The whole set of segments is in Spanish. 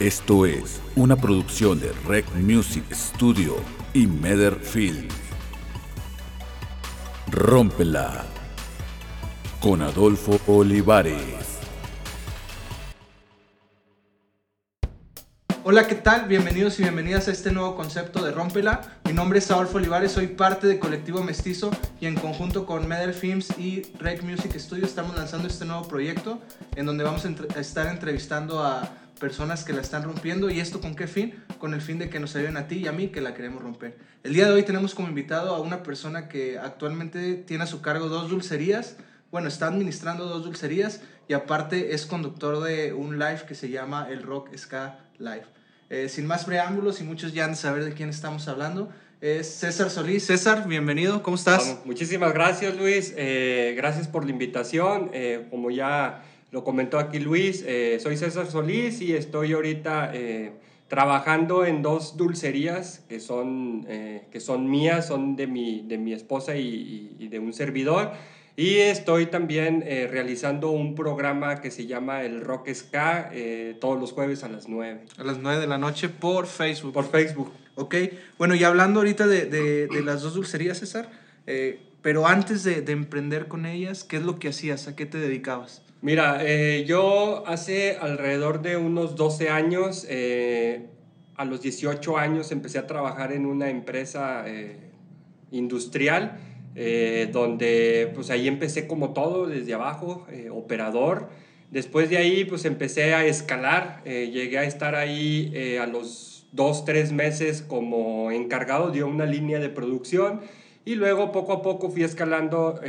Esto es una producción de Rec Music Studio y Meder Film. Rómpela con Adolfo Olivares. Hola, ¿qué tal? Bienvenidos y bienvenidas a este nuevo concepto de Rómpela. Mi nombre es Adolfo Olivares, soy parte de Colectivo Mestizo y en conjunto con Medel Films y Rec Music Studio estamos lanzando este nuevo proyecto en donde vamos a estar entrevistando a personas que la están rompiendo y esto con qué fin? Con el fin de que nos ayuden a ti y a mí que la queremos romper. El día de hoy tenemos como invitado a una persona que actualmente tiene a su cargo dos dulcerías, bueno, está administrando dos dulcerías y aparte es conductor de un live que se llama el Rock Ska Live. Eh, sin más preámbulos y muchos ya han de saber de quién estamos hablando, es César Solís. César, bienvenido, ¿cómo estás? Vamos, Muchísimas gracias, Luis. Eh, gracias por la invitación. Eh, como ya lo comentó aquí Luis, eh, soy César Solís y estoy ahorita eh, trabajando en dos dulcerías que son, eh, que son mías, son de mi, de mi esposa y, y- y de un servidor. Y estoy también eh, realizando un programa que se llama el Rock Ska eh, todos los jueves a las 9 A las 9 de la noche por Facebook. por Facebook. Ok, bueno, y hablando ahorita de, de- de las dos dulcerías, César, eh, pero antes de, de emprender con ellas, ¿qué es lo que hacías? ¿A qué te dedicabas? Mira, eh, yo hace alrededor de unos 12 años, eh, a los 18 años empecé a trabajar en una empresa eh, industrial, donde pues ahí empecé como todo, desde abajo, operador. Después de ahí pues empecé a escalar, llegué a estar ahí a los 2, 3 meses como encargado de una línea de producción y luego poco a poco fui escalando,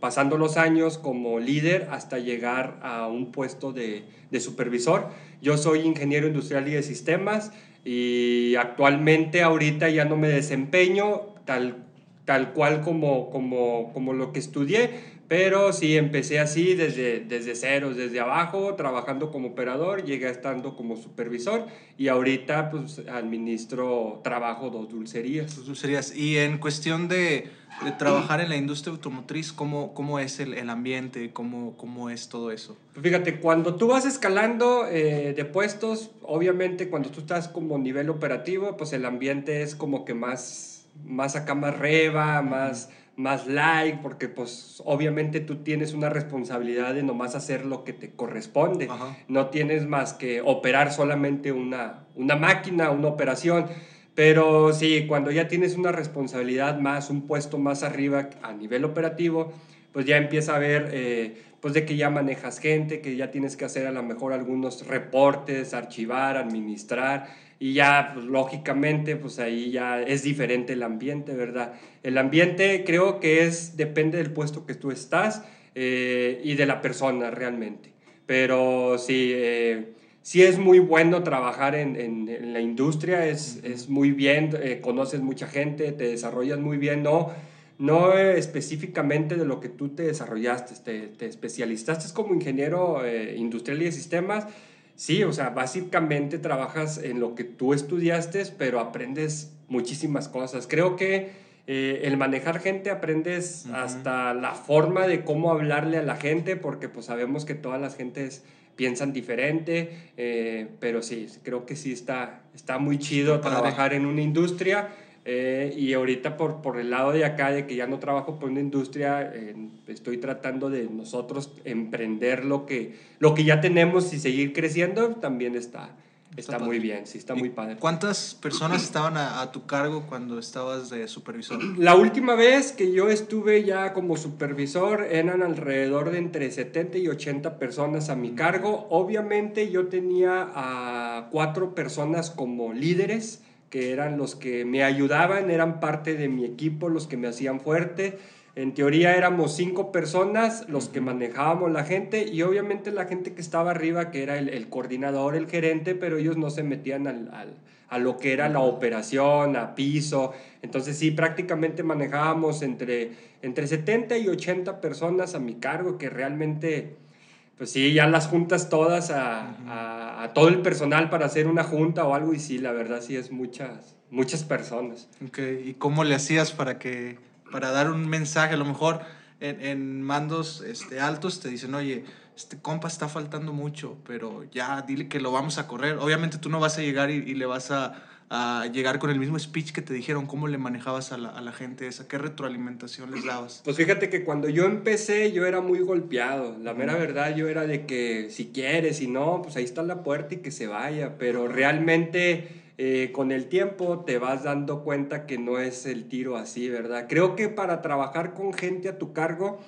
pasando los años como líder hasta llegar a un puesto de, supervisor. Yo soy ingeniero industrial y de sistemas y actualmente ahorita ya no me desempeño tal, tal cual como, como, como lo que estudié, pero sí empecé así desde, desde cero, desde abajo, trabajando como operador, llegué estando como supervisor y ahorita pues administro trabajo dos dulcerías. Tus dulcerías. Y en cuestión de, de trabajar en la industria automotriz, ¿cómo, cómo es el, el ambiente? ¿Cómo, ¿Cómo es todo eso? Fíjate, cuando tú vas escalando eh, de puestos, obviamente cuando tú estás como nivel operativo, pues el ambiente es como que más, más acá, más reba, más, más light, porque pues obviamente tú tienes una responsabilidad de nomás hacer lo que te corresponde. Ajá. No tienes más que operar solamente una, una máquina, una operación. Pero sí, cuando ya tienes una responsabilidad más, un puesto más arriba a nivel operativo, pues ya empieza a haber, eh, pues de que ya manejas gente, que ya tienes que hacer a lo mejor algunos reportes, archivar, administrar, y ya, pues, lógicamente, pues ahí ya es diferente el ambiente, ¿verdad? El ambiente creo que es, depende del puesto que tú estás eh, y de la persona realmente. Pero sí, eh, sí es muy bueno trabajar en, en- en la industria, es, es muy bien, eh, conoces mucha gente, te desarrollas muy bien, no, no específicamente de lo que tú te desarrollaste, te, te especializaste como ingeniero eh, industrial y de sistemas. Sí, o sea, básicamente trabajas en lo que tú estudiaste, pero aprendes muchísimas cosas. Creo que eh, el manejar gente aprendes hasta la forma de cómo hablarle a la gente, porque pues sabemos que todas las gentes piensan diferente, eh, pero sí, creo que sí está, está muy chido trabajar en una industria. Eh, y ahorita por, por el lado de acá, de que ya no trabajo por una industria, eh, estoy tratando de nosotros emprender lo que, lo que ya tenemos y seguir creciendo, también está, Está está, muy bien, sí, está ¿Y muy padre. ¿Cuántas personas estaban a, a tu cargo cuando estabas de supervisor? La última vez que yo estuve ya como supervisor eran alrededor de entre 70 y 80 personas a mi cargo. Obviamente yo tenía a cuatro personas como líderes que eran los que me ayudaban, eran parte de mi equipo, los que me hacían fuerte. En teoría éramos cinco personas los que manejábamos la gente y obviamente la gente que estaba arriba, que era el, el coordinador, el gerente, pero ellos no se metían al, al- a lo que era la operación, a piso. Entonces sí, prácticamente manejábamos entre, entre 70 y 80 personas a mi cargo, que realmente, pues sí, ya las juntas todas a, a- a todo el personal para hacer una junta o algo y sí, la verdad sí es muchas, muchas personas. Ok, ¿Y cómo le hacías para que para dar un mensaje? A lo mejor en, en mandos este, altos te dicen, oye, este compa está faltando mucho, pero ya dile que lo vamos a correr. Obviamente tú no vas a llegar y, y le vas a, a, llegar con el mismo speech que te dijeron, cómo le manejabas a la, a la, gente esa, qué retroalimentación les dabas. Pues fíjate que cuando yo empecé yo era muy golpeado, la mera verdad yo era de que si quieres, si no, pues ahí está la puerta y que se vaya, pero realmente... Eh, con el tiempo te vas dando cuenta que no es el tiro así, ¿verdad? Creo que para trabajar con gente a tu cargo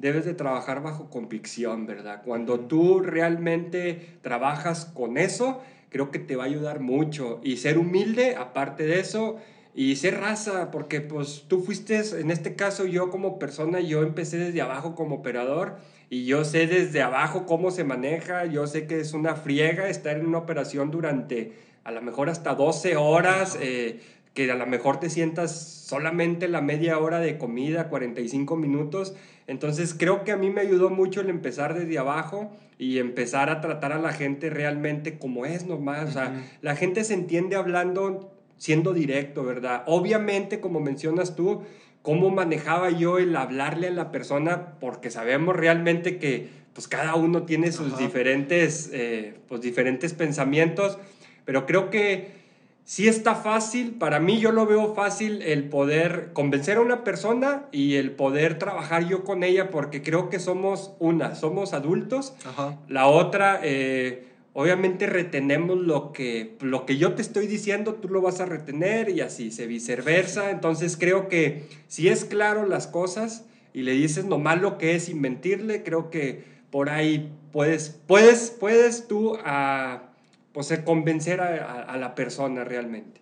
debes de trabajar bajo convicción, ¿verdad? Cuando tú realmente trabajas con eso, creo que te va a ayudar mucho. Y ser humilde, aparte de eso, y ser raza, porque pues tú fuiste, en este caso yo como persona, yo empecé desde abajo como operador y yo sé desde abajo cómo se maneja, yo sé que es una friega estar en una operación durante a lo mejor hasta 12 horas, eh, que a lo mejor te sientas solamente la media hora de comida, 45 minutos. Entonces creo que a mí me ayudó mucho el empezar desde abajo y empezar a tratar a la gente realmente como es nomás. O sea, la gente se entiende hablando siendo directo, ¿verdad? Obviamente, como mencionas tú, cómo manejaba yo el hablarle a la persona, porque sabemos realmente que pues cada uno tiene sus diferentes, eh, pues, diferentes pensamientos pero creo que sí está fácil, para mí yo lo veo fácil el poder convencer a una persona y el poder trabajar yo con ella porque creo que somos una, somos adultos. La otra, eh, obviamente retenemos lo que, lo que yo te estoy diciendo, tú lo vas a retener y así, se viceversa. Entonces creo que si es claro las cosas y le dices nomás lo que es sin mentirle, creo que por ahí puedes, puedes, puedes tú a pues, convencer a, la persona realmente.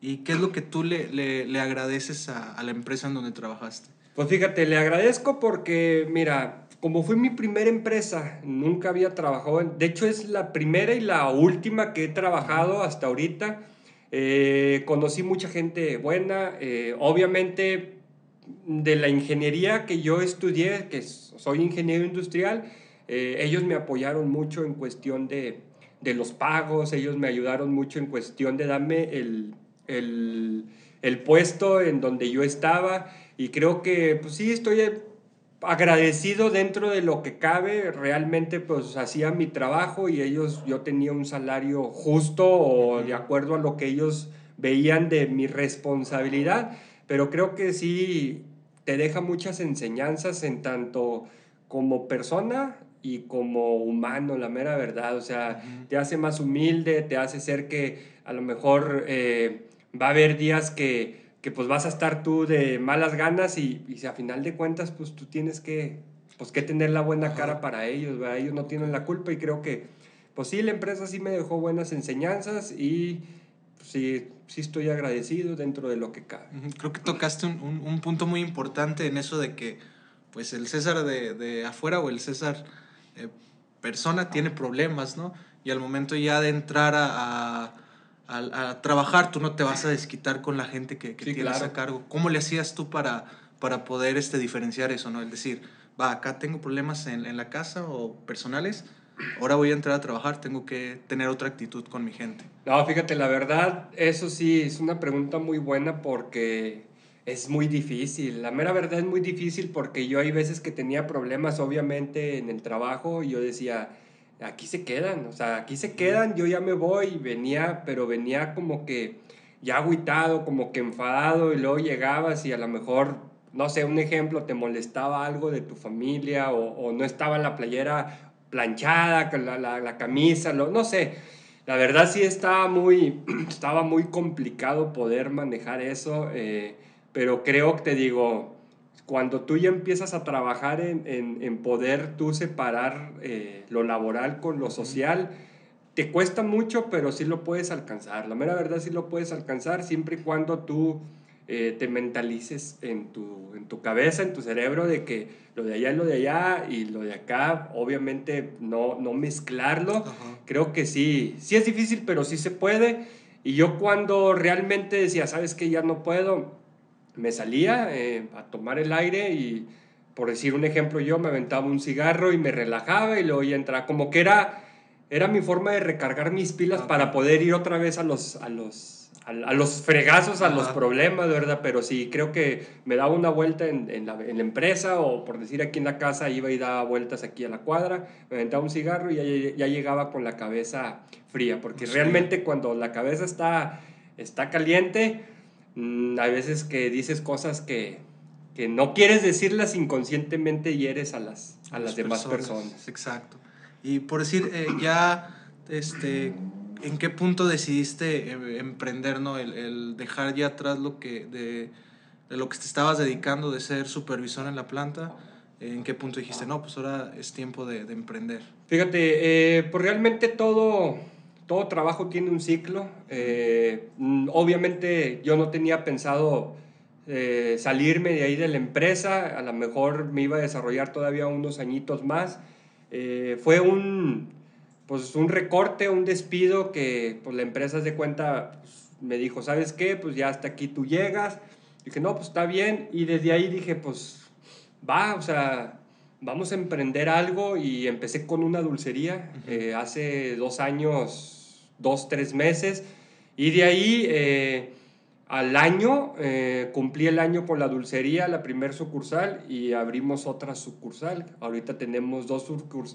¿Y qué es lo que tú le, le, agradeces a, la empresa en donde trabajaste? Pues fíjate, le agradezco porque, mira, como fue mi primera empresa, nunca había trabajado, de hecho es la primera y la última que he trabajado hasta ahorita. Eh, conocí mucha gente buena, eh, obviamente de la ingeniería que yo estudié, que soy ingeniero industrial, eh, ellos me apoyaron mucho en cuestión de, de los pagos, ellos me ayudaron mucho en cuestión de darme el, el, el puesto en donde yo estaba y creo que pues sí estoy agradecido dentro de lo que cabe, realmente pues hacía mi trabajo y ellos, yo tenía un salario justo o de acuerdo a lo que ellos veían de mi responsabilidad, pero creo que sí te deja muchas enseñanzas en tanto como persona y como humano, la mera verdad. O sea, te hace más humilde, te hace ser que a lo mejor eh, va a haber días que, que, pues vas a estar tú de malas ganas y, y a final de cuentas pues tú tienes que, pues, que tener la buena cara para ellos, ¿verdad? ellos no tienen la culpa y creo que pues sí, la empresa sí me dejó buenas enseñanzas y pues, sí, sí estoy agradecido dentro de lo que cabe. Creo que tocaste un, un, un punto muy importante en eso de que pues el César de, de afuera o el César eh, persona tiene problemas, ¿no? Y al momento ya de entrar a, a, trabajar, tú no te vas a desquitar con la gente que, que tienes a cargo. ¿Cómo le hacías tú para, para poder este, diferenciar eso, ¿no? Es decir, va, acá tengo problemas en, en la casa o personales, ahora voy a entrar a trabajar, tengo que tener otra actitud con mi gente. No, fíjate, la verdad, eso sí, es una pregunta muy buena porque es muy difícil. La mera verdad es muy difícil porque yo hay veces que tenía problemas, obviamente, en el trabajo y yo decía, aquí se quedan, o sea, aquí se quedan, yo ya me voy venía, pero venía como que ya agüitado, como que enfadado y luego llegabas y a lo mejor, no sé, un ejemplo, te molestaba algo de tu familia o, no estaba la playera planchada, la, la, la camisa, lo, no sé. La verdad sí estaba muy, estaba muy complicado poder manejar eso. Eh, pero creo que te digo, cuando tú ya empiezas a trabajar en, en, poder tú separar eh, lo laboral con lo social, te cuesta mucho, pero sí lo puedes alcanzar. La mera verdad sí lo puedes alcanzar siempre y cuando tú eh, te mentalices en tu, en tu cabeza, en tu cerebro, de que lo de allá es lo de allá y lo de acá, obviamente no, no mezclarlo. Creo que sí, sí es difícil, pero sí se puede. Y yo cuando realmente decía, sabes que ya no puedo, me salía eh, a tomar el aire y, por decir un ejemplo, yo me aventaba un cigarro y me relajaba y luego ya entraba. Como que era, era mi forma de recargar mis pilas para poder ir otra vez a los, a los, a, los fregazos, a los problemas, ¿verdad? Pero sí, creo que me daba una vuelta en, en, la, en, la, empresa o por decir aquí en la casa, iba y daba vueltas aquí a la cuadra, me aventaba un cigarro y ya, ya llegaba con la cabeza fría, porque realmente cuando la cabeza está, está caliente, mmm, hay veces que dices cosas que, que no quieres decirlas inconscientemente y eres a las, a las, las demás personas. personas. Exacto. Y por decir, eh, ya, este, ¿en qué punto decidiste eh, emprender, no? El, el, dejar ya atrás lo que, de, de, lo que te estabas dedicando, de ser supervisor en la planta. ¿En qué punto dijiste, no, pues ahora es tiempo de, de emprender? Fíjate, eh, pues realmente todo, todo trabajo tiene un ciclo. Eh, obviamente yo no tenía pensado eh, salirme de ahí de la empresa, a lo mejor me iba a desarrollar todavía unos añitos más. Eh, fue un, pues un recorte, un despido que pues, la empresa de cuenta pues, me dijo, ¿sabes qué? Pues ya hasta aquí tú llegas. Dije, no, pues está bien. Y desde ahí dije, pues va, o sea, vamos a emprender algo. Y empecé con una dulcería hace dos años, dos, tres meses. Y de ahí, eh, al año, eh, cumplí el año con la dulcería, la primer sucursal, y abrimos otra sucursal. Ahorita tenemos dos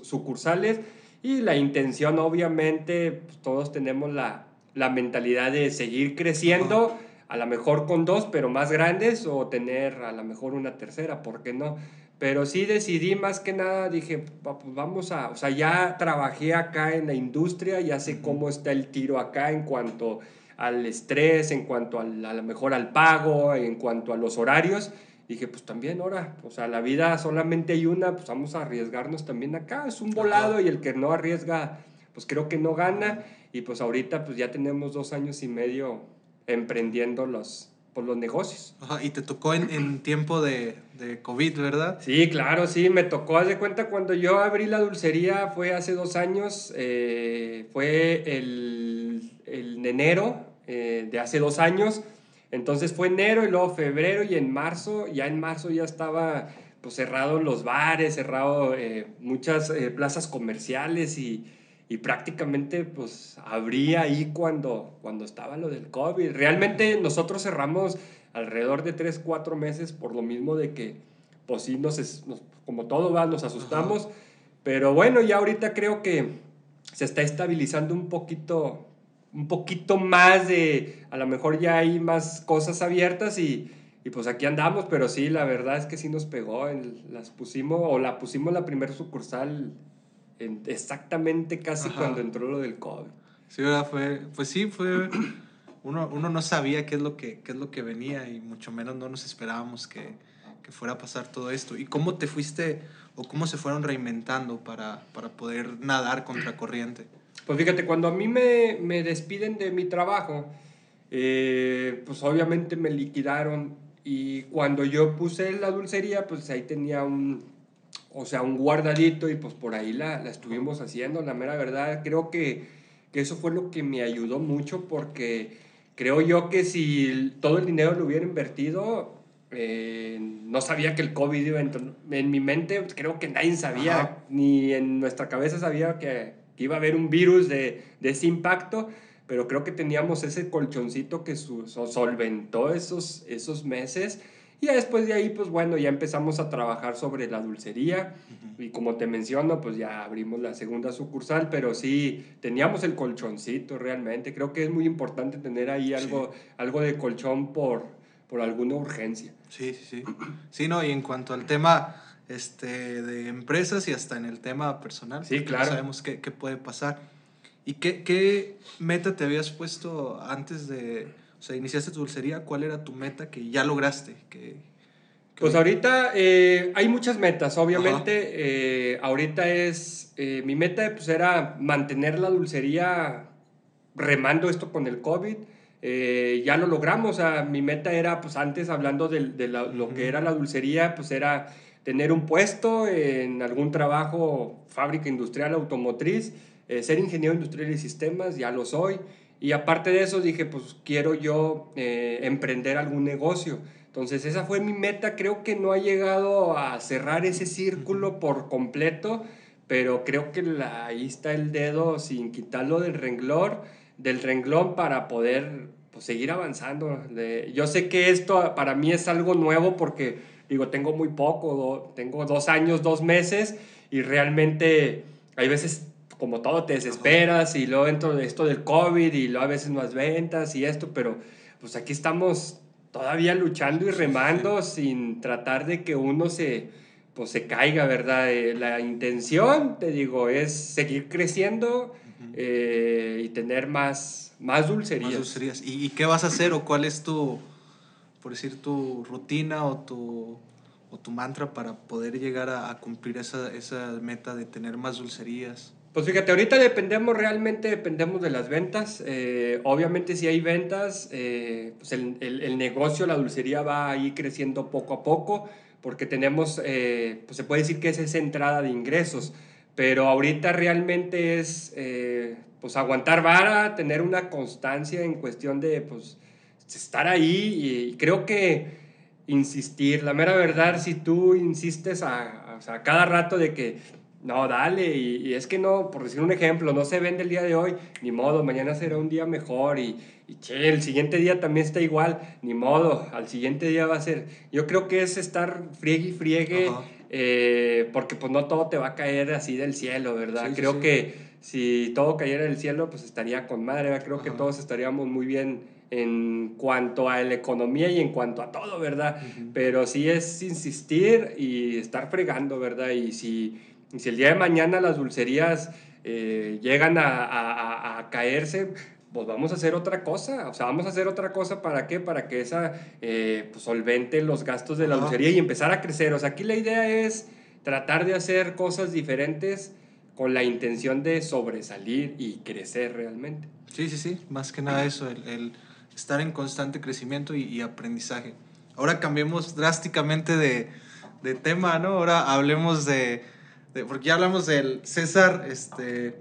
sucursales y la intención, obviamente, pues, todos tenemos la, la, mentalidad de seguir creciendo, a lo mejor con dos, pero más grandes, o tener a lo mejor una tercera, ¿por qué no? Pero sí decidí más que nada, dije, pues vamos a, o sea, ya trabajé acá en la industria, ya sé cómo está el tiro acá en cuanto al estrés, en cuanto al, a lo mejor al pago, en cuanto a los horarios. Dije, pues también ahora, o sea, la vida solamente hay una, pues vamos a arriesgarnos también acá, es un volado y el que no arriesga, pues creo que no gana y pues ahorita pues ya tenemos dos años y medio emprendiendo los, pues, los negocios. Ajá, y te tocó en, en tiempo de, de, COVID, ¿verdad? Sí, claro, sí, me tocó, haz de cuenta, cuando yo abrí la dulcería fue hace dos años, eh, fue el, el enero eh, de hace dos años, entonces fue enero y luego febrero y en marzo, ya en marzo ya estaba pues cerrado los bares, cerrado eh, muchas plazas comerciales y, y, prácticamente pues abría ahí cuando, cuando estaba lo del COVID. Realmente nosotros cerramos alrededor de 3, 4 meses por lo mismo de que pues sí, nos, nos como todo va, nos asustamos, Ajá. pero bueno, ya ahorita creo que se está estabilizando un poquito un poquito más de, a lo mejor ya hay más cosas abiertas y, y pues aquí andamos, pero sí, la verdad es que sí nos pegó, en, las pusimos, o la pusimos la primer sucursal en, exactamente casi Ajá. cuando entró lo del COVID. Sí, ¿verdad? Fue, pues sí, fue, uno, uno no sabía qué es, lo que, qué es lo que venía y mucho menos no nos esperábamos que, que fuera a pasar todo esto. ¿Y cómo te fuiste o cómo se fueron reinventando para, para poder nadar contra corriente? Pues fíjate, cuando a mí me, me despiden de mi trabajo, eh, pues obviamente me liquidaron y cuando yo puse la dulcería, pues ahí tenía un, o sea, un guardadito y pues por ahí la, la estuvimos haciendo, la mera verdad, creo que, que, eso fue lo que me ayudó mucho porque creo yo que si todo el dinero lo hubiera invertido, eh, no sabía que el COVID iba entrar. En mi mente, creo que nadie sabía, Ajá. ni en nuestra cabeza sabía que que iba a haber un virus de, de ese impacto, pero creo que teníamos ese colchoncito que su, solventó esos, esos meses. Y ya después de ahí, pues bueno, ya empezamos a trabajar sobre la dulcería. Uh -huh. Y como te menciono, pues ya abrimos la segunda sucursal, pero sí, teníamos el colchoncito realmente. Creo que es muy importante tener ahí algo, sí. algo de colchón por, por alguna urgencia. Sí, sí, sí. Sí, no, y en cuanto al tema este, de empresas y hasta en el tema personal. Sí, claro. No sabemos qué, qué, puede pasar. ¿Y qué, qué meta te habías puesto antes de, sea, iniciaste tu dulcería? ¿Cuál era tu meta que ya lograste? Que. Pues ahorita eh, hay muchas metas, obviamente. Eh, ahorita es, eh, mi meta pues era mantener la dulcería remando esto con el COVID. Eh, ya lo logramos, o sea, mi meta era, pues antes hablando de, de la, lo que era la dulcería, pues era tener un puesto en algún trabajo, fábrica industrial automotriz, ser ingeniero industrial y sistemas, ya lo soy. Y aparte de eso dije, pues quiero yo eh, emprender algún negocio. Entonces esa fue mi meta, creo que no ha llegado a cerrar ese círculo por completo, pero creo que la, ahí está el dedo sin quitarlo del renglón, del renglón para poder pues seguir avanzando. De- yo sé que esto para mí es algo nuevo porque, digo, tengo muy poco, do- tengo dos años, dos meses y realmente hay veces como todo te desesperas y luego dentro de esto del COVID y luego a veces no has ventas y esto, pero pues aquí estamos todavía luchando y remando sin tratar de que uno se, pues, se caiga, ¿verdad? Eh, la intención, te digo, es seguir creciendo eh, y tener más, más dulcerías. Más dulcerías. ¿Y, y qué vas a hacer o cuál es tu, por decir, tu rutina o tu, o tu mantra para poder llegar a, a cumplir esa, esa meta de tener más dulcerías? Pues fíjate, ahorita dependemos, realmente dependemos de las ventas. Eh, obviamente si hay ventas, eh, pues el, el- negocio, la dulcería va ahí creciendo poco a poco, porque tenemos, eh, pues se puede decir que es esa entrada de ingresos, pero ahorita realmente es, pues aguantar vara, tener una constancia en cuestión de, pues, estar ahí y, creo que insistir, la mera verdad, si tú insistes a, a cada rato de que no, dale, y, y es que no, por decir un ejemplo, no se vende el día de hoy, ni modo, mañana será un día mejor y, y che, el siguiente día también está igual, ni modo, al siguiente día va a ser. Yo creo que es estar friegue y friegue, eh, porque pues no todo te va a caer así del cielo, ¿verdad? Sí, creo sí. que si todo cayera del cielo, pues estaría con madre, ¿verdad? creo que todos estaríamos muy bien en cuanto a la economía y en cuanto a todo, ¿verdad? Pero sí es insistir y estar fregando, ¿verdad? Y si, y si el día de mañana las dulcerías eh, llegan a, a- a- caerse, pues vamos a hacer otra cosa. O sea, vamos a hacer otra cosa para qué? Para que esa eh, pues, solvente los gastos de la Ajá. dulcería y empezar a crecer. O sea, aquí la idea es tratar de hacer cosas diferentes con la intención de sobresalir y crecer realmente. Sí, sí, sí, más que nada eso, el, el estar en constante crecimiento y, y aprendizaje. Ahora cambiemos drásticamente de, de tema, ¿no? Ahora hablemos de, de- porque ya hablamos del César este,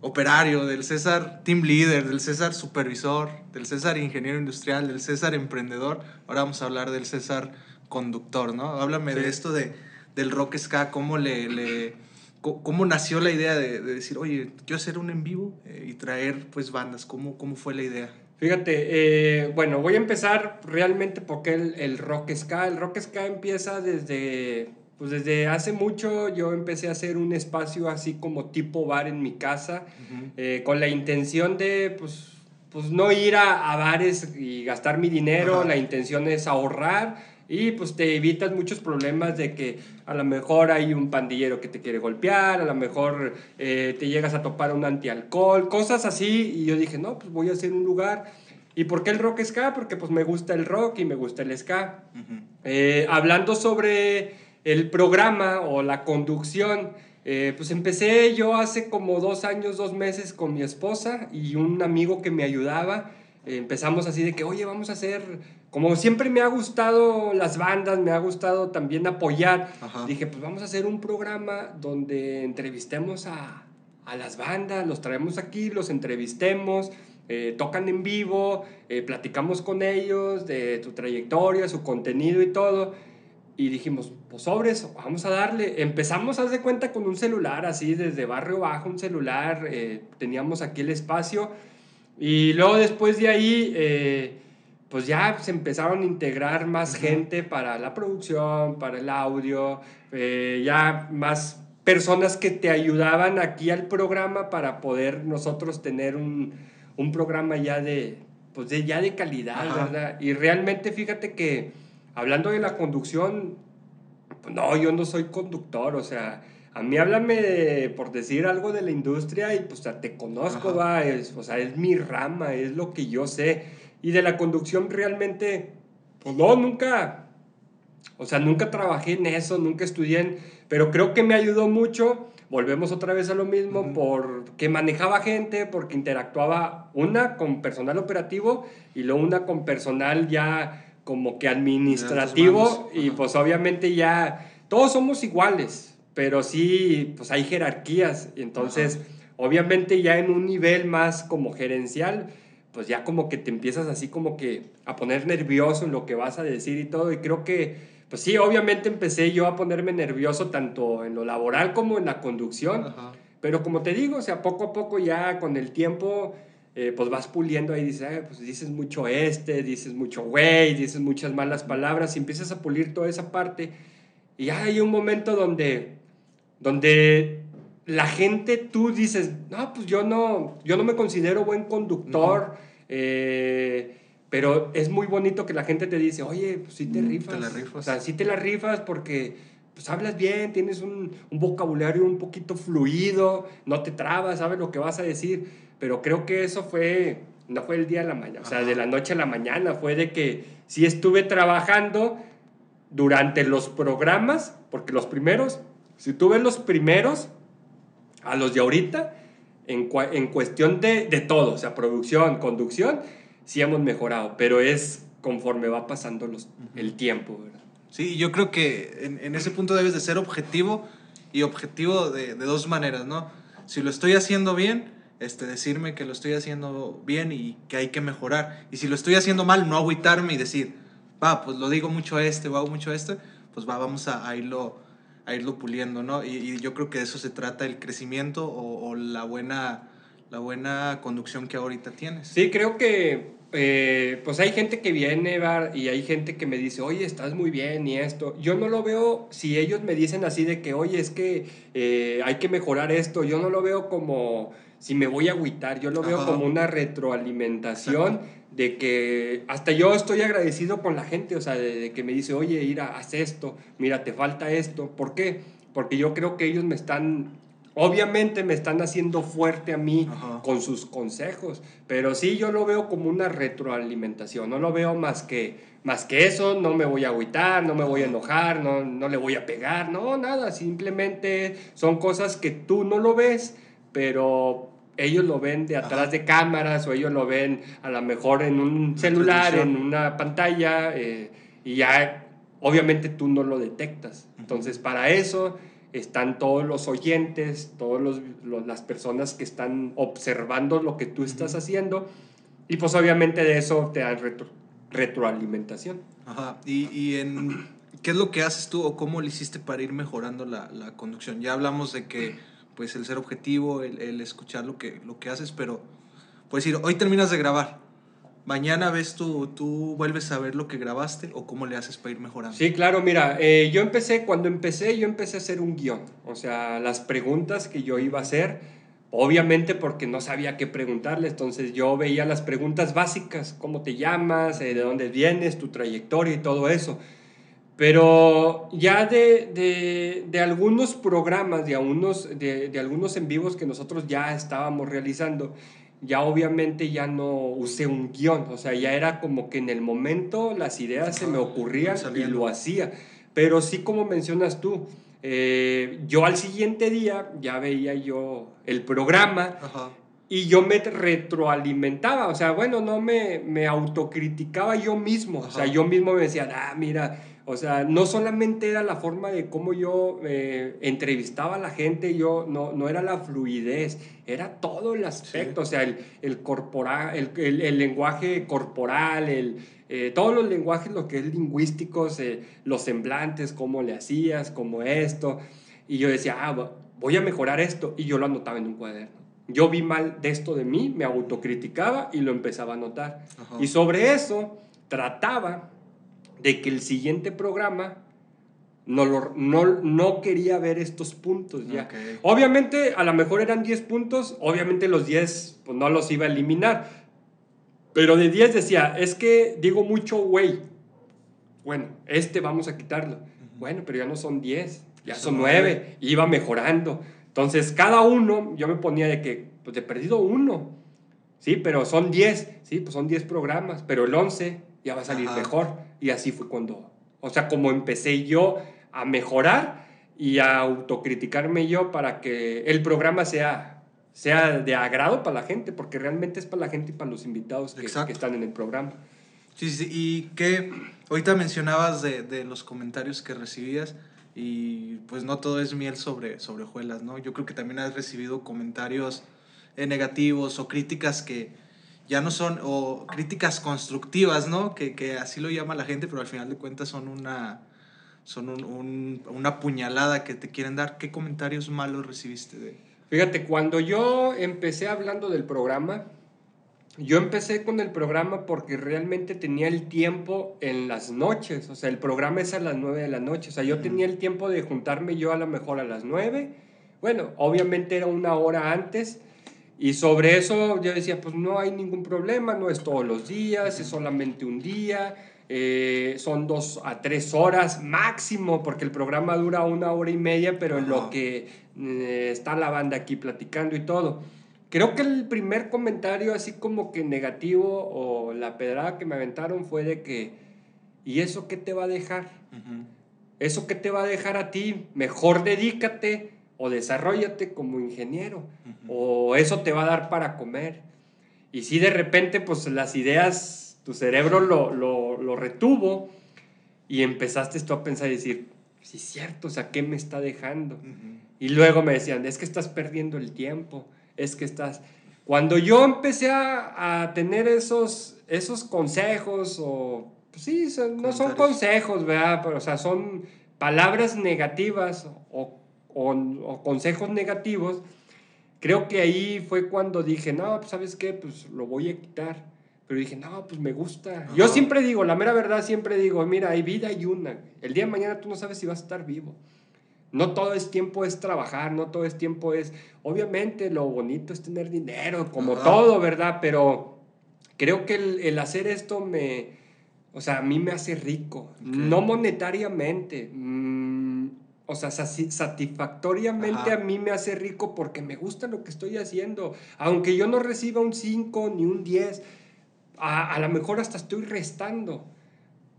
operario, del César team leader, del César supervisor, del César ingeniero industrial, del César emprendedor. Ahora vamos a hablar del César conductor, ¿no? Háblame de esto de, del rock ska, cómo le... le ¿Cómo nació la idea de, de decir, oye, quiero hacer un en vivo eh, y traer pues bandas? ¿Cómo, cómo fue la idea? Fíjate, eh, bueno, voy a empezar realmente porque el, el rock ska, el rock ska empieza desde, pues desde hace mucho, yo empecé a hacer un espacio así como tipo bar en mi casa, eh, con la intención de, pues, pues no ir a, a bares y gastar mi dinero, Ajá. la intención es ahorrar y pues te evitas muchos problemas de que a lo mejor hay un pandillero que te quiere golpear, a lo mejor eh, te llegas a topar un antialcohol, cosas así. Y yo dije, no, pues voy a hacer un lugar. ¿Y por qué el rock ska? Porque pues me gusta el rock y me gusta el ska. Eh, hablando sobre el programa o la conducción, eh, pues empecé yo hace como dos años, dos meses con mi esposa y un amigo que me ayudaba. Eh, empezamos así de que, oye, vamos a hacer, como siempre me ha gustado las bandas, me ha gustado también apoyar, Ajá. dije, pues vamos a hacer un programa donde entrevistemos a, a las bandas, los traemos aquí, los entrevistemos, eh, tocan en vivo, eh, platicamos con ellos de su trayectoria, su contenido y todo. Y dijimos, pues sobres, vamos a darle. Empezamos, haz de cuenta, con un celular así, desde barrio bajo, un celular. eh, teníamos aquí el espacio. Y luego después de ahí, eh, pues ya se empezaron a integrar más gente para la producción, para el audio, eh, ya más personas que te ayudaban aquí al programa para poder nosotros tener un, un programa ya de, pues de, ya de calidad, Ajá. ¿verdad? Y realmente fíjate que hablando de la conducción, pues no, yo no soy conductor, o sea, a mí háblame de- por decir algo de la industria y pues o sea, te conozco, Ajá. va, es, o sea, es mi rama, es lo que yo sé. Y de la conducción realmente, pues no, nunca, o sea, nunca trabajé en eso, nunca estudié, en- pero creo que me ayudó mucho. Volvemos otra vez a lo mismo, Ujú. porque manejaba gente, porque interactuaba una con personal operativo y luego una con personal ya como que administrativo y pues obviamente ya todos somos iguales, pero sí, pues hay jerarquías. Y entonces obviamente ya en un nivel más como gerencial, pues ya como que te empiezas así como que a poner nervioso en lo que vas a decir y todo. Y creo que pues sí, obviamente empecé yo a ponerme nervioso tanto en lo laboral como en la conducción. Ajá. Pero como te digo, o sea, poco a poco ya con el tiempo eh, pues vas puliendo ahí, dices, pues dices mucho este, dices mucho güey, dices muchas malas palabras y empiezas a pulir toda esa parte. Y hay un momento donde, donde la gente, tú dices, no, pues yo no, yo no me considero buen conductor, eh, pero es muy bonito que la gente te dice, oye, pues sí te rifas. Te la rifas. O sea, sí te la rifas porque pues hablas bien, tienes un, un vocabulario un poquito fluido, no te trabas, sabes lo que vas a decir pero creo que eso fue, no fue el día a la mañana, o sea, de la noche a la mañana, fue de que sí estuve trabajando durante los programas, porque los primeros, si tú ves los primeros, a los de ahorita, en, en cuestión de, de, todo, o sea, producción, conducción, sí hemos mejorado, pero es conforme va pasando los, el tiempo, ¿verdad? Sí, yo creo que en, en, ese punto debes de ser objetivo y objetivo de, de dos maneras, ¿no? Si lo estoy haciendo bien, este, decirme que lo estoy haciendo bien y que hay que mejorar. Y si lo estoy haciendo mal, no agüitarme y decir, va, pues lo digo mucho a este o hago mucho a este, pues va, vamos a, irlo, a irlo puliendo, ¿no? Y, yo creo que de eso se trata el crecimiento o, la, buena, la buena conducción que ahorita tienes. Sí, creo que eh, pues hay gente que viene y hay gente que me dice, oye, estás muy bien y esto. Yo no lo veo, si ellos me dicen así de que, oye, es que eh, hay que mejorar esto, yo no lo veo como si me voy a agüitar, yo lo veo como una retroalimentación de que hasta yo estoy agradecido con la gente, o sea, de, que me dice, oye, Ira, haz esto, mira, te falta esto. ¿Por qué? Porque yo creo que ellos me están, obviamente me están haciendo fuerte a mí con sus consejos, pero sí yo lo veo como una retroalimentación, no lo veo más que, más que eso, no me voy a agüitar, no me voy a enojar, no, no le voy a pegar, no, nada, simplemente son cosas que tú no lo ves, pero ellos lo ven de atrás de cámaras o ellos lo ven a lo mejor en un celular, en una pantalla, eh, y ya obviamente tú no lo detectas. Entonces, para eso están todos los oyentes, todas las personas que están observando lo que tú estás haciendo, y pues obviamente de eso te dan retroalimentación. Ajá, y, y en, ¿qué es lo que haces tú o cómo lo hiciste para ir mejorando la, la conducción? Ya hablamos de que pues el ser objetivo, el, escuchar lo que, lo que haces, pero puedes decir, hoy terminas de grabar, mañana ves tú, tú vuelves a ver lo que grabaste o cómo le haces para ir mejorando. Sí, claro, mira, eh, yo empecé, cuando empecé, yo empecé a hacer un guion, o sea, las preguntas que yo iba a hacer, obviamente porque no sabía qué preguntarle, entonces yo veía las preguntas básicas, cómo te llamas, eh, de dónde vienes, tu trayectoria y todo eso. Pero ya de, de, algunos programas, de algunos, de, de, algunos en vivos que nosotros ya estábamos realizando, ya obviamente ya no usé un guion, o sea, ya era como que en el momento las ideas se me ocurrían y lo hacía. Pero sí como mencionas tú, eh, yo al siguiente día ya veía yo el programa y yo me retroalimentaba, o sea, bueno, no me, me autocriticaba yo mismo, o sea, yo mismo me decía, ah, mira, o sea, no solamente era la forma de cómo yo eh, entrevistaba a la gente, yo no, no era la fluidez, era todo el aspecto, o sea, el, el, corporal, el, el, lenguaje corporal, el, eh, todos los lenguajes, lo que es lingüísticos, eh, los semblantes, cómo le hacías, cómo esto. Y yo decía, ah, voy a mejorar esto, y yo lo anotaba en un cuaderno. Yo vi mal de esto de mí, me autocriticaba y lo empezaba a notar. Y sobre eso trataba de que el siguiente programa no, lo, no, no quería ver estos puntos ya. Obviamente, a lo mejor eran 10 puntos, obviamente los 10 pues, no los iba a eliminar. Pero de 10 decía, es que digo mucho güey. Bueno, este vamos a quitarlo. Bueno, pero ya no son 10, ya son 9. Iba mejorando. Entonces, cada uno, yo me ponía de que, pues he perdido uno. Sí, pero son 10. Sí, pues son 10 programas. Pero el 11 ya va a salir mejor. Y así fue cuando, o sea, como empecé yo a mejorar y a autocriticarme yo para que el programa sea, sea de agrado para la gente, porque realmente es para la gente y para los invitados que, que están en el programa. Sí, sí, y que ahorita mencionabas de, de, los comentarios que recibías y pues no todo es miel sobre, sobre hojuelas, ¿no? Yo creo que también has recibido comentarios eh, negativos o críticas que, ya no son, o críticas constructivas, ¿no? Que, que, así lo llama la gente, pero al final de cuentas son una, son un, una puñalada que te quieren dar. ¿Qué comentarios malos recibiste de...? Fíjate, cuando yo empecé hablando del programa, yo empecé con el programa porque realmente tenía el tiempo en las noches, o sea, el programa es a las 9 de la noche, o sea, yo tenía el tiempo de juntarme yo a lo mejor a las 9, bueno, obviamente era una hora antes, y sobre eso yo decía, pues no hay ningún problema, no es todos los días, es solamente un día, eh, son dos a tres horas máximo, porque el programa dura una hora y media, pero en lo que eh, está la banda aquí platicando y todo. Creo que el primer comentario así como que negativo o la pedrada que me aventaron fue de que, ¿y eso qué te va a dejar? ¿Eso qué te va a dejar a ti? Mejor dedícate o desarrollate como ingeniero o eso te va a dar para comer. Y si de repente pues las ideas, tu cerebro lo, lo, retuvo y empezaste tú a pensar y decir, sí es cierto, o sea, ¿qué me está dejando? Y luego me decían, es que estás perdiendo el tiempo es que estás... Cuando yo empecé a, a tener esos, esos consejos, o pues sí, no son consejos, ¿verdad? Pero, o sea, son palabras negativas o, o, consejos negativos, creo que ahí fue cuando dije, no, pues sabes qué, pues lo voy a quitar. Pero dije, no, pues me gusta. Yo siempre digo, la mera verdad, siempre digo, mira, hay vida y una. El día de mañana tú no sabes si vas a estar vivo. No todo es tiempo es trabajar, no todo es tiempo es, obviamente lo bonito es tener dinero, como todo, ¿verdad? Pero creo que el, hacer esto me, o sea, a mí me hace rico, no monetariamente, mm, o sea, satisfactoriamente a mí me hace rico porque me gusta lo que estoy haciendo, aunque yo no reciba un 5 ni un 10, a, a lo mejor hasta estoy restando,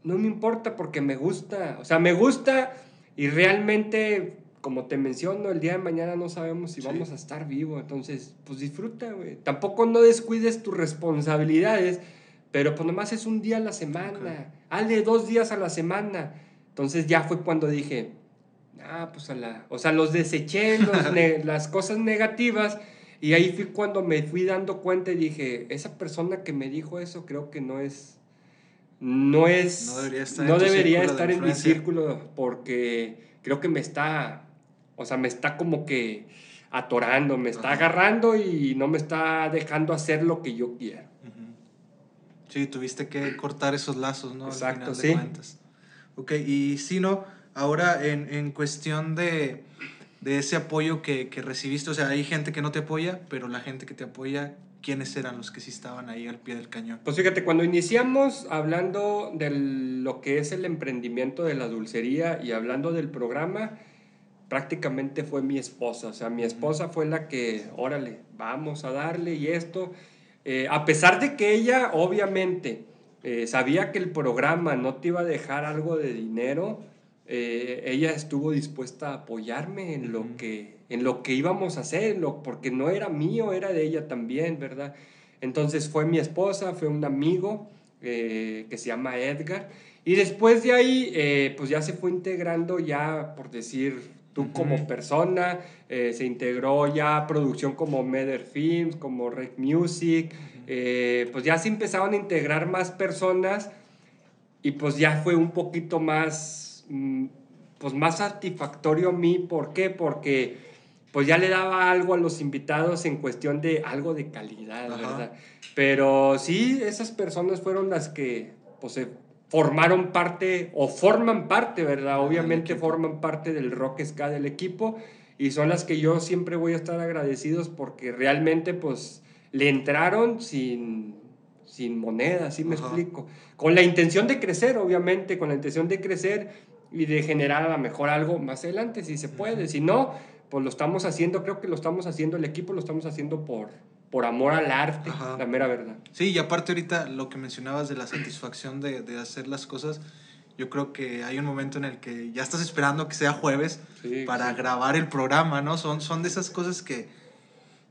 no me importa porque me gusta, o sea, me gusta y realmente, como te menciono, el día de mañana no sabemos si vamos a estar vivos. Entonces, pues disfruta, güey. Tampoco no descuides tus responsabilidades, pero pues nomás es un día a la semana. Hazle dos días a la semana. Entonces ya fue cuando dije, ah, pues a la... O sea, los deseché, las cosas negativas. Y ahí fui cuando me fui dando cuenta y dije, esa persona que me dijo eso creo que no es no es... No debería estar, no en, debería estar en mi círculo porque creo que me está, o sea, me está como que atorando, me está agarrando y no me está dejando hacer lo que yo quiero. Sí, tuviste que cortar esos lazos, ¿no? Exacto, sí. Ok, y si no, ahora en, en cuestión de, de, ese apoyo que, que recibiste, o sea, hay gente que no te apoya, pero la gente que te apoya, quiénes eran los que sí estaban ahí al pie del cañón. Pues fíjate, cuando iniciamos hablando de lo que es el emprendimiento de la dulcería y hablando del programa, prácticamente fue mi esposa. O sea, mi esposa fue la que, órale, vamos a darle y esto. Eh, a pesar de que ella, obviamente, eh, sabía que el programa no te iba a dejar algo de dinero, eh, ella estuvo dispuesta a apoyarme en lo que en lo que íbamos a hacer, porque no era mío, era de ella también, ¿verdad? Entonces fue mi esposa, fue un amigo eh, que se llama Edgar, y después de ahí, eh, pues ya se fue integrando ya, por decir, tú como persona, se integró ya producción como Meder Films, como Rec Music, pues ya se empezaron a integrar más personas y pues ya fue un poquito más, pues más satisfactorio a mí, ¿por qué? Porque pues ya le daba algo a los invitados en cuestión de algo de calidad, ¿verdad? Pero sí, esas personas fueron las que pues, formaron parte o forman parte, ¿verdad? Obviamente forman parte del rock ska del equipo y son las que yo siempre voy a estar agradecidos porque realmente pues le entraron sin, sin moneda, ¿sí me explico? Con la intención de crecer, obviamente, con la intención de crecer y de generar a lo mejor algo más adelante, si se puede, si no pues lo estamos haciendo, creo que lo estamos haciendo, el equipo lo estamos haciendo por, por amor al arte, la mera verdad. Sí, y aparte ahorita lo que mencionabas de la satisfacción de, de, hacer las cosas, yo creo que hay un momento en el que ya estás esperando que sea jueves para grabar el programa, ¿no? Son, son de esas cosas que,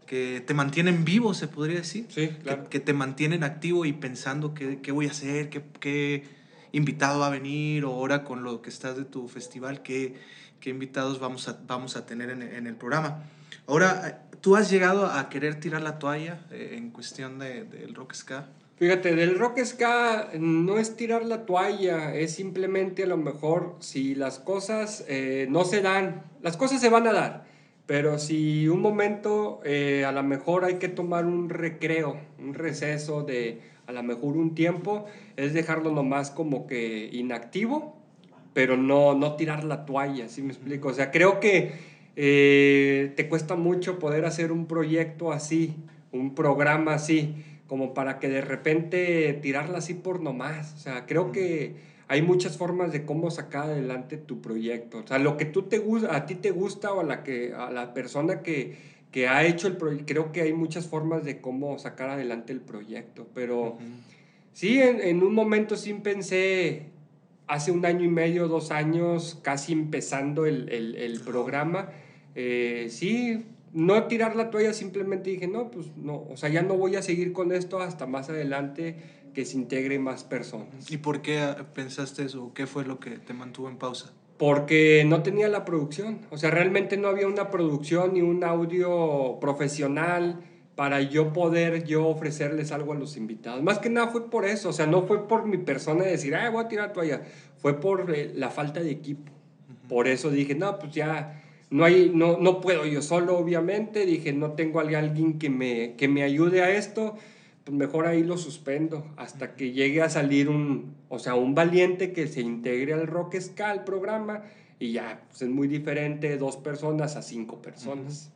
que te mantienen vivo, se podría decir. Sí, claro. Que, te mantienen activo y pensando qué, qué voy a hacer, qué, qué, invitado va a venir, o ahora con lo que estás de tu festival, qué qué invitados vamos a, vamos a tener en, en, el programa. Ahora, ¿tú has llegado a querer tirar la toalla eh, en cuestión del de, rock ska? Fíjate, del rock ska no es tirar la toalla, es simplemente a lo mejor si las cosas eh, no se dan, las cosas se van a dar, Pero si un momento, eh, a lo mejor hay que tomar un recreo, un receso de a lo mejor un tiempo, es dejarlo nomás como que inactivo, pero no, no tirar la toalla, ¿sí me explico? O sea, creo que eh, te cuesta mucho poder hacer un proyecto así, un programa así, como para que de repente tirarla así por nomás. O sea, creo que hay muchas formas de cómo sacar adelante tu proyecto. O sea, lo que tú te gusta, a ti te gusta o a la, que, a la persona que, que ha hecho el proyecto, creo que hay muchas formas de cómo sacar adelante el proyecto. Pero sí, en, en, un momento sí pensé, hace un año y medio, dos años, casi empezando el, el, el programa, eh, sí, no tirar la toalla, simplemente dije, no, pues no, o sea, ya no voy a seguir con esto hasta más adelante que se integre más personas. ¿Y por qué pensaste eso? ¿Qué fue lo que te mantuvo en pausa? Porque no tenía la producción, o sea, realmente no había una producción ni un audio profesional para yo poder yo ofrecerles algo a los invitados. Más que nada fue por eso, o sea, no fue por mi persona decir, ah, voy a tirar toalla, fue por eh, la falta de equipo. Por eso dije, no, pues ya no, hay, no, no puedo yo solo, obviamente. Dije, no tengo a alguien que me, que me ayude a esto. Pues mejor ahí lo suspendo hasta que llegue a salir un, o sea, un valiente que se integre al Rock Ska, al programa. Y ya, pues es muy diferente dos personas a cinco personas.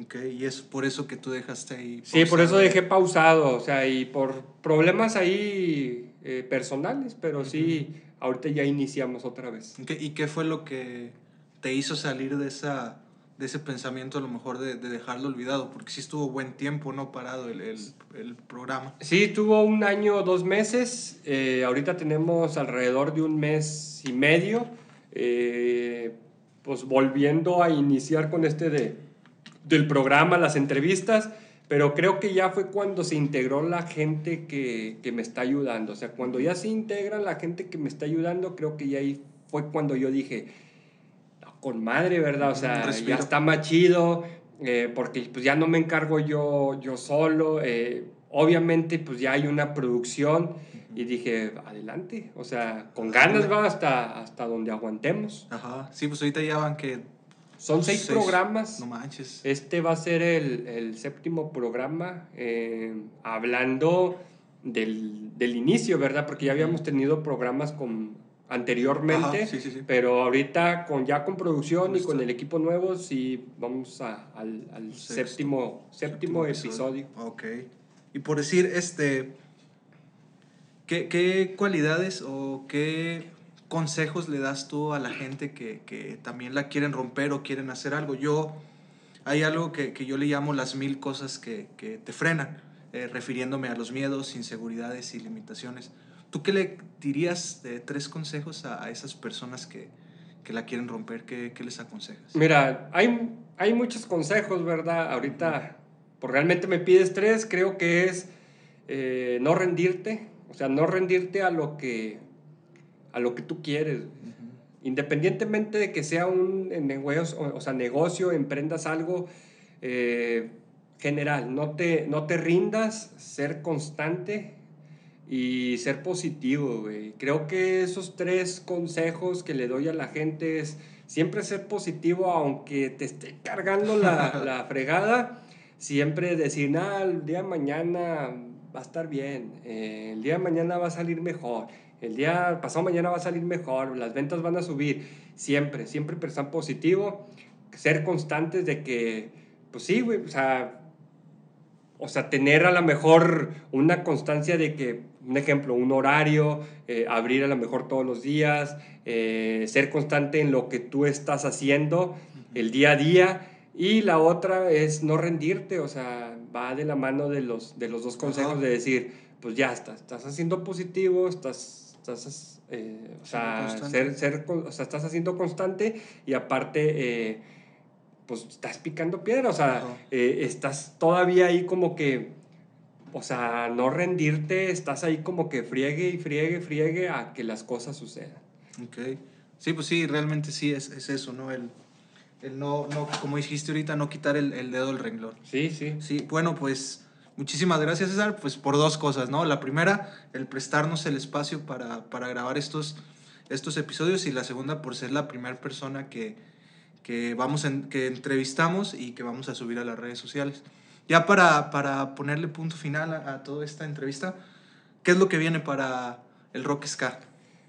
Ok, y es por eso que tú dejaste ahí. Pausado. Sí, por eso dejé pausado, o sea, y por problemas ahí eh, personales, pero sí, ahorita ya iniciamos otra vez. Okay, ¿Y qué fue lo que te hizo salir de, esa, de ese pensamiento a lo mejor de, de dejarlo olvidado? Porque sí estuvo buen tiempo, ¿no? Parado el, el, el programa. Sí, tuvo un año, dos meses. Eh, ahorita tenemos alrededor de un mes y medio. Eh, pues volviendo a iniciar con este de, del programa, las entrevistas. Pero creo que ya fue cuando se integró la gente que, que me está ayudando. O sea, cuando ya se integra la gente que me está ayudando, creo que ya ahí fue cuando yo dije, con madre, ¿verdad? O sea, ya está más chido, eh, porque pues ya no me encargo yo, yo solo. Eh, obviamente, pues ya hay una producción y dije, adelante, o sea, con ganas va hasta, hasta donde aguantemos. Ajá, sí, pues ahorita ya van que... Son seis, seis, programas. No manches. Este va a ser el, el séptimo programa, eh, hablando del, del, inicio, ¿verdad? Porque ya habíamos tenido programas con anteriormente, Ajá, sí, sí, sí. pero ahorita con ya con producción y con el equipo nuevo sí vamos a, al, al Sexto, séptimo, séptimo episodio. Ok. Y por decir, este, ¿qué, qué cualidades o qué consejos le das tú a la gente que, que, también la quieren romper o quieren hacer algo? Yo, hay algo que, que yo le llamo las mil cosas que, que te frenan, eh, refiriéndome a los miedos, inseguridades y limitaciones. ¿Tú qué le dirías de tres consejos a, a esas personas que, que, la quieren romper? ¿Qué, ¿Qué, les aconsejas? Mira, hay, hay muchos consejos, ¿verdad? Ahorita, por realmente me pides tres, creo que es eh, no rendirte, o sea, no rendirte a lo que, a lo que tú quieres. Uh -huh. Independientemente de que sea un negocio, o sea, negocio, emprendas algo eh, general, no te, no te rindas, ser constante y ser positivo, güey. Creo que esos tres consejos que le doy a la gente es siempre ser positivo, aunque te esté cargando la, la fregada, siempre decir, nada, el día de mañana va a estar bien, eh, el día de mañana va a salir mejor, el día pasado mañana va a salir mejor, las ventas van a subir, siempre, siempre pensar positivo, ser constantes de que, pues sí, güey, o sea, o sea, tener a lo mejor una constancia de que, un ejemplo, un horario, eh, abrir a lo mejor todos los días, eh, ser constante en lo que tú estás haciendo el día a día. Y la otra es no rendirte, o sea, va de la mano de los, de los dos consejos Ajá. de decir, pues ya estás, estás haciendo positivo, estás, estás, eh, o, sea, ser, ser, o sea, estás haciendo constante y aparte eh, pues estás picando piedra, o sea, eh, estás todavía ahí como que, o sea, no rendirte, estás ahí como que friegue y friegue, friegue a que las cosas sucedan. Ok. Sí, pues sí, realmente sí es, es eso, ¿no? El, el no, no, como dijiste ahorita, no quitar el, el, dedo del renglón. Sí, sí. Sí, bueno, pues muchísimas gracias, César, pues por dos cosas, ¿no? La primera, el prestarnos el espacio para, para grabar estos, estos episodios y la segunda, por ser la primera persona que que, vamos en, que entrevistamos y que vamos a subir a las redes sociales. Ya para, para ponerle punto final a, a toda esta entrevista, ¿qué es lo que viene para el Rock Ska?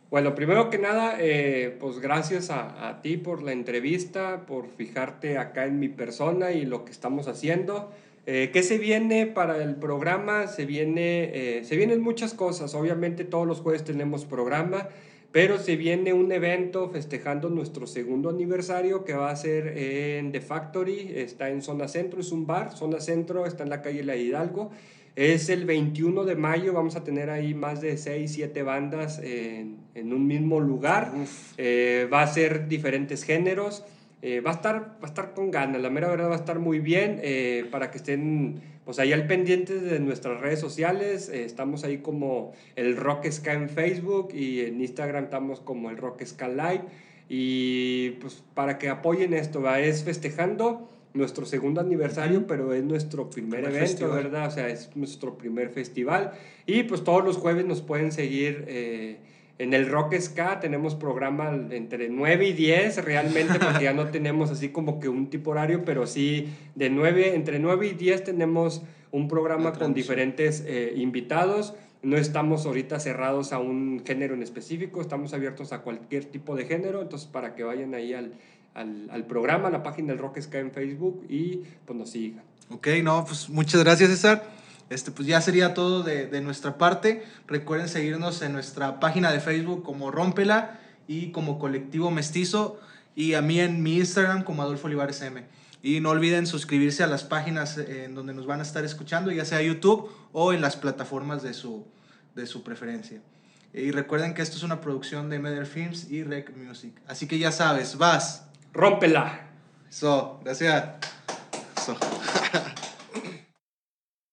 Bueno, primero que nada, eh, pues gracias a, a, ti por la entrevista, por fijarte acá en mi persona y lo que estamos haciendo. Eh, ¿Qué se viene para el programa? Se, viene, eh, se vienen muchas cosas. Obviamente todos los jueves tenemos programa, pero se viene un evento festejando nuestro segundo aniversario que va a ser en The Factory. Está en Zona Centro, es un bar. Zona Centro está en la calle La Hidalgo. Es el 21 de mayo, vamos a tener ahí más de 6, 7 bandas en, en un mismo lugar. Eh, va a ser diferentes géneros. Eh, va, a estar, va a estar con ganas, la mera verdad va a estar muy bien eh, para que estén pues ahí al pendiente de nuestras redes sociales. Eh, estamos ahí como el Rock Ska en Facebook y en Instagram estamos como el Rock Ska Live. Y pues para que apoyen esto, ¿va? es festejando nuestro segundo aniversario, pero es nuestro primer, evento, festival. ¿verdad? O sea, es nuestro primer festival. Y pues todos los jueves nos pueden seguir eh, en el Rock Ska. Tenemos programa entre 9 y 10 realmente, porque ya no tenemos así como que un tipo horario, pero sí de 9, entre 9 y 10 tenemos un programa con diferentes eh, invitados. No estamos ahorita cerrados a un género en específico, estamos abiertos a cualquier tipo de género, entonces para que vayan ahí al, al, al, programa, a la página del Rock Sky en Facebook y pues nos sigan. Ok, no, pues muchas gracias César. Este, pues ya sería todo de, de, nuestra parte. Recuerden seguirnos en nuestra página de Facebook como Rómpela y como Colectivo Mestizo y a mí en mi Instagram como Adolfo Olivares M. Y no olviden suscribirse a las páginas en donde nos van a estar escuchando, ya sea YouTube o en las plataformas de su, de su preferencia. Y recuerden que esto es una producción de Meder Films y Rec Music. Así que ya sabes, vas. Rómpela. Eso, gracias. Eso.